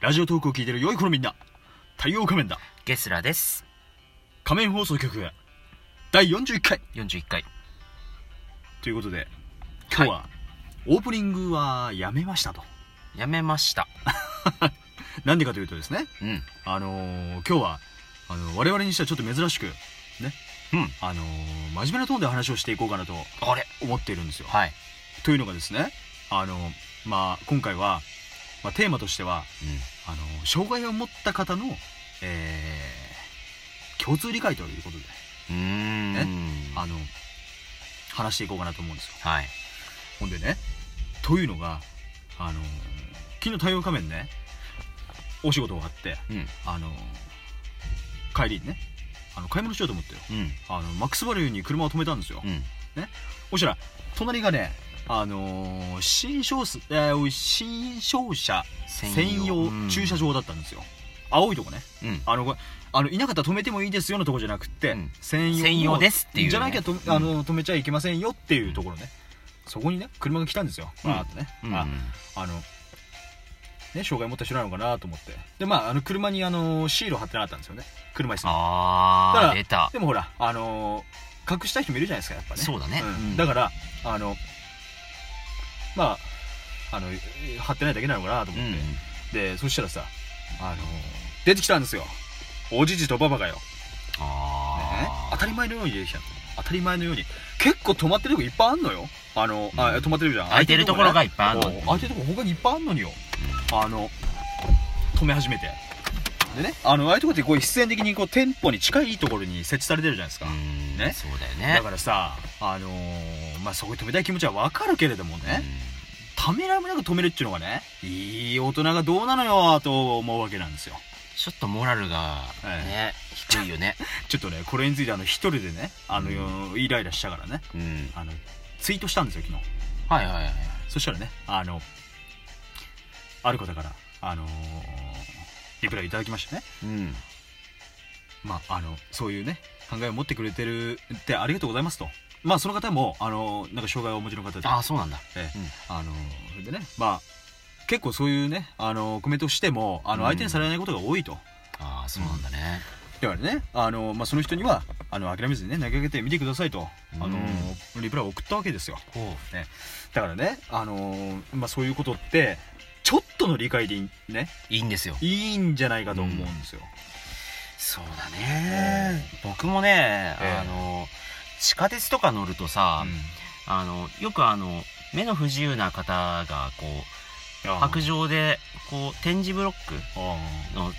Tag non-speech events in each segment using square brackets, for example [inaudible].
ラジオトークを聞いてる良い子のみんな太陽仮面だゲスラです。仮面放送局第41回41回。ということで今日は、オープニングはやめましたとやめました。[laughs] なんでかというとですねうん。あのー今日はあの我々にしてはちょっと珍しくねうん。あのー真面目なトーンで話をしていこうかなとあれ思っているんですよはい。というのがですねあのまあ今回は、まあ、テーマとしてはあの障害を持った方の、えー共通理解ということで。ねあの話していこうかなと思うんですよはい。ほんでねというのがあの昨日太陽仮面ねお仕事終わってうん。あの帰りにねあの買い物しようと思ってようん。あのマックスバリューに車を止めたんですよ、うん。そしたら隣がねあのー新商す、えー新商車専用駐車。場だったんですよ、青いとこね。うん。あのあのいなかったら止めてもいいですよのとこじゃなくって、うん。専用の専用ですっていうね。じゃなきゃと、うん。あの止めちゃいけませんよっていうところね。そこにね車が来たんですよ。うん。バーっとね、うん。ああのね障害持った人なのかなと思って。でまああの車にあのシールを貼ってなかったんですよね。車椅子にあー、出た。でもほらあの隠したい人もいるじゃないですかやっぱね。そうだね。ん。うん。だからあのまああの貼ってないだけなのかなと思って、うん。でそしたらさあの出てきたんですよ。おじじとばばがよ、ね、あー。当たり前のように出てきたの。当たり前のように。結構止まってるとこいっぱいあんのよ。あの、あうん。止まってるじゃん。空いてるところがいっぱいあんの。空いてるとこ他にいっぱいあんのによ。あの止め始めて。でねあのああいうとこってこう必然的にこう店舗に近いところに設置されてるじゃないですか、うん。ね。そうだよね。だからさあのーまあそこに止めたい気持ちはわかるけれどもね、ためらいもなく止めるっていうのがねいい大人がどうなのよと思うわけなんですよちょっとモラルが、ね、低いよね。[laughs] ちょっとねこれについてあの一人でねあの、イライラしたからねうん。あのツイートしたんですよ昨日はいはいはい。そしたらねあのある方からあのーリプライいただきましたねうん。まああのそういうね考えを持ってくれてるってありがとうございますとまあその方もあのなんか障害をお持ちの方で。あー、そうなんだ。ええ。うん。あのそれでねまあ結構そういうねあのコメントをしてもあのうん。相手にされないことが多いと、あー、そうなんだね。だからねあの、まあ、その人にはあの諦めずにね投げかけてみてくださいと、うん。あのリプライを送ったわけですよ。ほう。だからねあの、まあ、そういうことってちょっとの理解でいいね。いいんですよ。いいんじゃないかと思うんですよ、そうだね、僕もね、ええ。あの地下鉄とか乗るとさ、あのよくあの目の不自由な方がこうあ白状でこう点字ブロックあの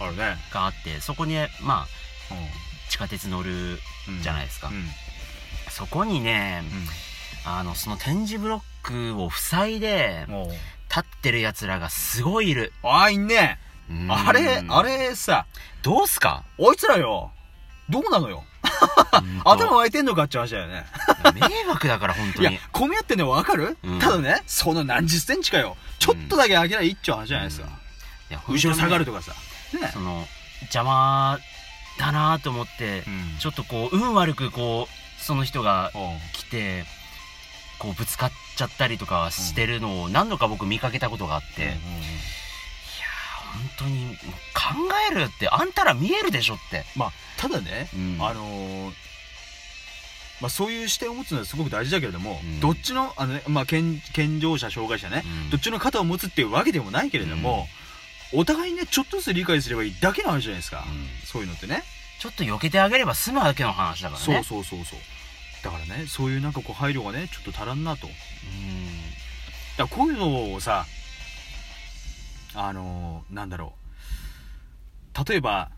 あね、があってそこにまあ地下鉄乗るうんじゃないですか。うん。うん。そこにねあのその点字ブロックを塞いで立ってるやつらがすごいいる。ああいんね。うん。あれあれさどうすか？おいつらよ。どうなのよ [laughs] 頭湧いてんのかって話だよね。迷惑だから本当いやに、混み合ってんのわかる、うん。ただね、その何十センチかよ。ちょっとだけ上げりゃいいっちゅう話じゃないですか。いや後ろ下がるととかさ。ねその邪魔だなと思って、うん。ちょっとこう運悪くこうその人がう。ん来てこうぶつかっちゃったりとかしてるのを何度か僕見かけたことがあって、当に考えるってあんたら見えるでしょって、まあ、ただね、うんあのーまあ、そういう視点を持つのはすごく大事だけれども、うんどっちの、あのね、まあ、健、健常者、障害者ね、うんどっちの肩を持つっていうわけでもないけれども、お互いにね、ちょっとずつ理解すればいいだけの話じゃないですか。うんそういうのってね。ちょっと避けてあげれば済むだけの話だからねそうそうそうそう。だからね、そういうなんかこう配慮がね、ちょっと足らんなと。うんだこういうのをさあのーなんだろう。例えば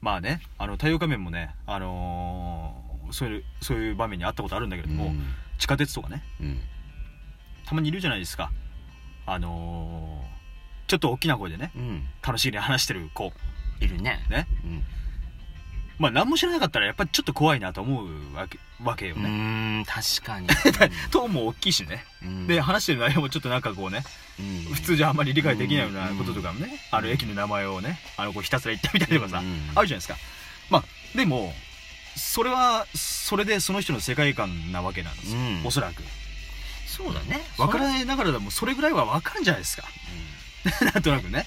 まあねあの太陽仮面もねあのーそういうそういう場面にあったことあるんだけれども、うん。地下鉄とかね。うん。たまにいるじゃないですか。あのーちょっと大きな声でねうん。楽しげに話してる子。いるね。ね。うんまあ何も知らなかったらやっぱりちょっと怖いなと思うわけわけようね、ーん確かに。[laughs] トーンも大きいしね。うん。で話してる内容もちょっとなんかこうねうん。普通じゃあんまり理解できないようなこととかもね、あの駅の名前をねあのこうひたすら言ってみたりとかさ、うんあるじゃないですか。まあでもそれはそれでその人の世界観なわけなんですよ、うん。おそらく。そうだね。分からい、ないながらでもそれぐらいは分かるんじゃないですか。[laughs] なんとなくね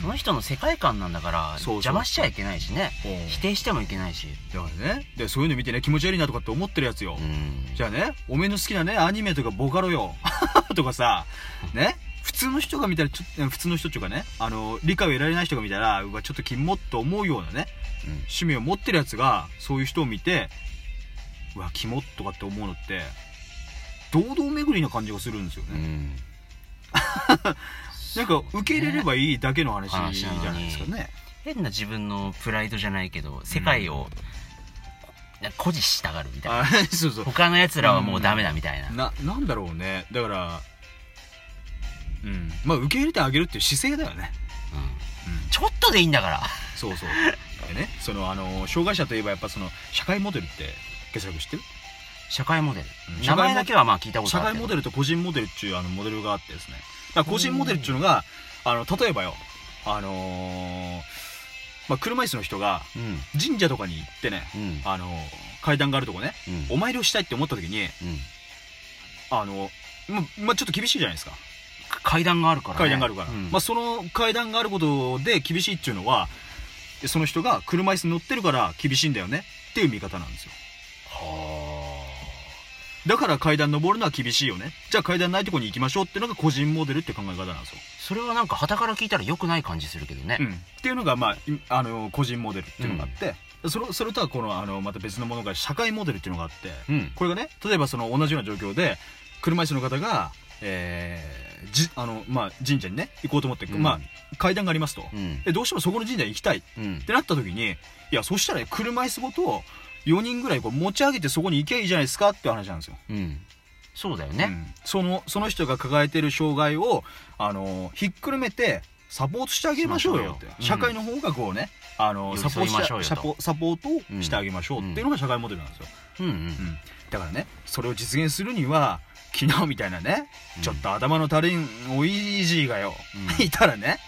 その人の世界観なんだから邪魔しちゃいけないしね。うん。否定してもいけないし。だからね。でそういうの見てね気持ち悪いなとかって思ってるやつよ、うん。じゃあねおめえの好きなねアニメとかボカロよ。[laughs] とかさね。普通の人が見たらちょ普通の人っていうかねあの理解を得られない人が見たらうわちょっとキモっと思うようなねうん。趣味を持ってるやつがそういう人を見てうわキモっとかって思うのって堂々巡りな感じがするんですよね、うん [laughs] なんか受け入れればいいだけの話話じゃないですかね。変な自分のプライドじゃないけど世界を誇示したがるみたいな。あそうそう。他の奴らはもうダメだみたいな。ななんだろうね。だからうん。まあ受け入れてあげるっていう姿勢だよね。うん。うん。ちょっとでいいんだから。そうそう。でねそのあの障害者といえばやっぱその社会モデルって傑作知ってる？社会モデル。うん。名前だけはまあ聞いたこと社あるけど。会モデルと個人モデルっていうあのモデルがあってですね個人モデルっていうのがあの例えばよあのーまあ、車椅子の人がうん神社とかに行ってね、うん。あの階段があるとこねうん。お参りをしたいって思った時にうん。あのままあ、ちょっと厳しいじゃないですか。階段があるからね。階段があるから、うん。まあ、その階段があることで厳しいっていうのはその人が車椅子に乗ってるから厳しいんだよねっていう見方なんですよ。はだから階段登るのは厳しいよね。じゃあ階段ないとこに行きましょうっていうのが個人モデルって考え方なんですよ、あそれはなんか旗から聞いたら良くない感じするけどね。うん、っていうのが、まあ、いあの個人モデルっていうのがあって、それそれとはこのあのまた別のものが社会モデルっていうのがあってうん。これがね例えばその同じような状況で車椅子の方が、えーじあのまあ、神社にね行こうと思って、うん。まあ、階段がありますと、うん。でどうしてもそこの神社に行きたいっうん。てなった時にいやそしたらね車椅子ごと4人ぐらいこう持ち上げてそこに行けばいいじゃないですかっていう話なんですよ、うん。そうだよね。うん。そのその人が抱えてる障害をあのひっくるめてサポートしてあげましょうよって、うん社会の方がこうねあのサポートをしてあげましょうっていうのが社会モデルなんですよ、うん。うんうん。だからねそれを実現するには昨日みたいなね、うん。ちょっと頭の足りんおいじいがよ、うん。[laughs] いたらね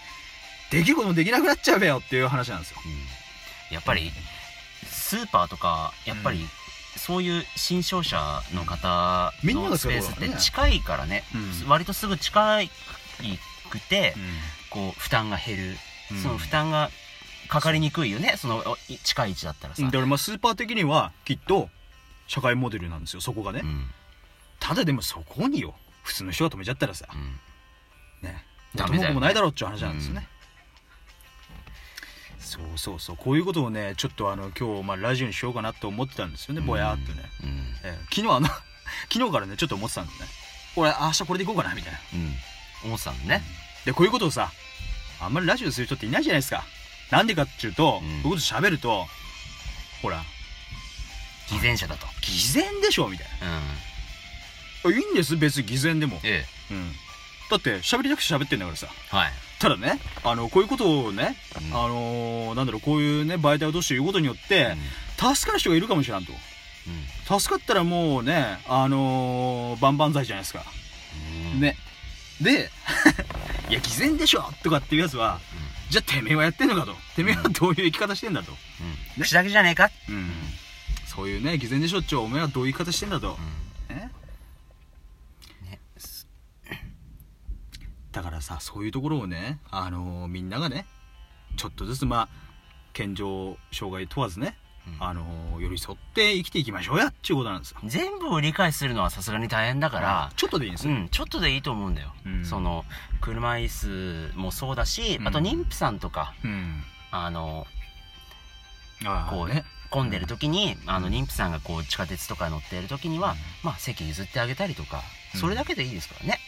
できることもできなくなっちゃうべよっていう話なんですよ。うん。やっぱりスーパーとかやっぱりうん。そういう新商社の方のスペースって近いからねうん。割とすぐ近くてうん。こう負担が減る。うん。その負担がかかりにくいよねその近い位置だったらさ。だからまあスーパー的にはきっと社会モデルなんですよそこがね、うん。ただでもそこによ普通の人が止めちゃったらさ。うん。ね。ダメだよね。もないだろうっていう話なんですよね、そうそうそうこういうことをねちょっとあの今日、まあ、ラジオにしようかなと思ってたんですよねぼやーっとね、うん。えー昨日あの [laughs] 昨日からねちょっと思ってたんですね。俺明日これでいこうかなみたいな。うん。思ってたのね。でこういうことをさあんまりラジオする人っていないじゃないですか。なんでかっていうと、うん。こういうこと喋るとほら偽善者だと。偽善でしょみたいうん。いいんです別に偽善でも、え。うん、だって喋りたくて喋ってんだからさ。えはい。ただねあのこういうことをね、うん。あのーなんだろうこういうね媒体を通して言うことによって、助かる人がいるかもしれんと。助かったらもうねあのー、万々歳じゃないですか、うん。ね。で [laughs] いや偽善でしょとかっていうやつはじゃあてめえはやってんのかと。てめえはどういう生き方してんだと、うん。口だけじゃねえかうん。そういうね偽善でしょっちゅうお前はどういう生き方してんだと、ねねだからさそういうところをね、あのーみんながねちょっとずつまあ健常障害問わずね、うん。あのー寄り添って生きていきましょうやっていうことなんですよ。全部を理解するのはさすがに大変だからちょっとでいいんですよ、うん、ちょっとでいいと思うんだよ、うん。その車椅子もそうだし、うん。あと妊婦さんとかうん。あのこうね。混んでる時に、あの妊婦さんがこう地下鉄とか乗っている時には、うん。まあ席譲ってあげたりとか、うん。それだけでいいですからね、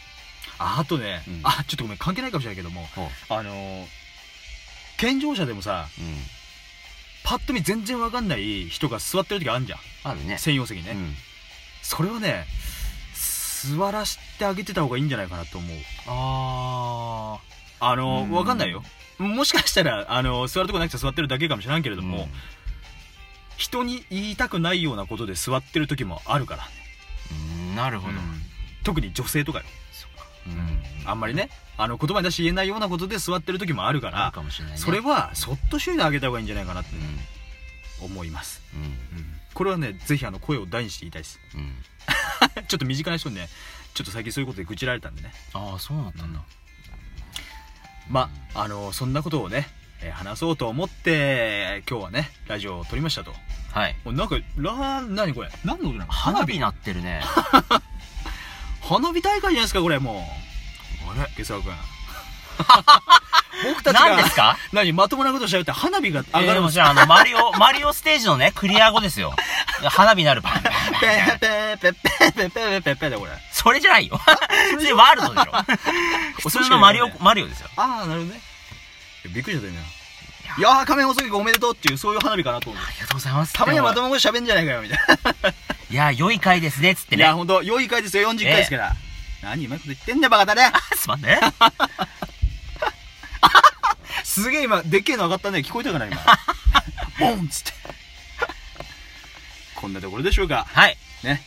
ああとね、うん。あちょっとごめん関係ないかもしれないけどもあのー健常者でもさうん、パッと見全然わかんない人が座ってる時あるじゃん。あるね。専用席ね、うん、それはね座らしてあげてた方がいいんじゃないかなと思う。ああのうん。わかんないよ。もしかしたらあの座るとこなくて座ってるだけかもしれんけれあども、人に言いたくないようなことで座ってる時もあるから、うんなるほど、うん。特に女性とかよ、あんまりねあの言葉に出して言えないようなことで座ってる時もあるかあらるかもしれないね。それはそっとしといてあげた方がいいんじゃないかなってうん。思います、うん。うん。これはねぜひあの声を大にして言いたいです。うん。[laughs] ちょっと身近な人にねちょっと最近そういうことで愚痴られたんでね。ああそうなったんだ、まああのそんなことをね、えー話そうと思って今日はねラジオを撮りましたと。はい。おなんかラ何これ？何の音なの花火なってるね。[laughs] 花火大会じゃないですかこれもうあれ？ゲスラ君 [laughs] 僕たちが何ですか？何？まともなことしちゃうって花火が上がるもじゃあ、あの、[laughs] マリオ、マリオステージのね、クリア後ですよ。花火なるパンペーペーペーペーペーペーペーペだこれそれじゃないよ。それワールドでしょ。普通のマリオ、マリオですよ。ああなるほどねびっくりしちゃったよねいやー仮面細木おめでとうっていうそういう花火かなと思うありがとうございます。たまにはまともなこと喋んじゃないかよみたいいや、良い回ですね、つってないやね。ほんと良い回ですよ40回ですから、何うまいこと言ってんだよバカだね [laughs] すまんね。[laughs] すげえ今でっけえの上がったね聞こえたかな今 [laughs] ボンっつってこんなところでしょうかはい。ね。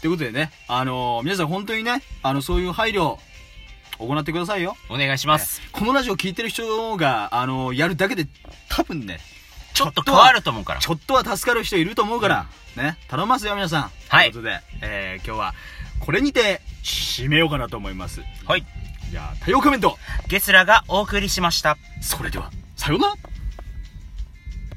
ということでね、あのー皆さん本当にね、あの、そういう配慮、行ってくださいよ。お願いします。このラジオ聞いてる人が、あのーやるだけで、多分ね、ちょっと変わると思うから。ちょっとは助かる人いると思うから、ね、頼みますよ、皆さん。はいということで、えー、今日は、これにて、締めようかなと思います。はい。じゃあ、多様コメント。ゲスラがお送りしました。それでは、さようなら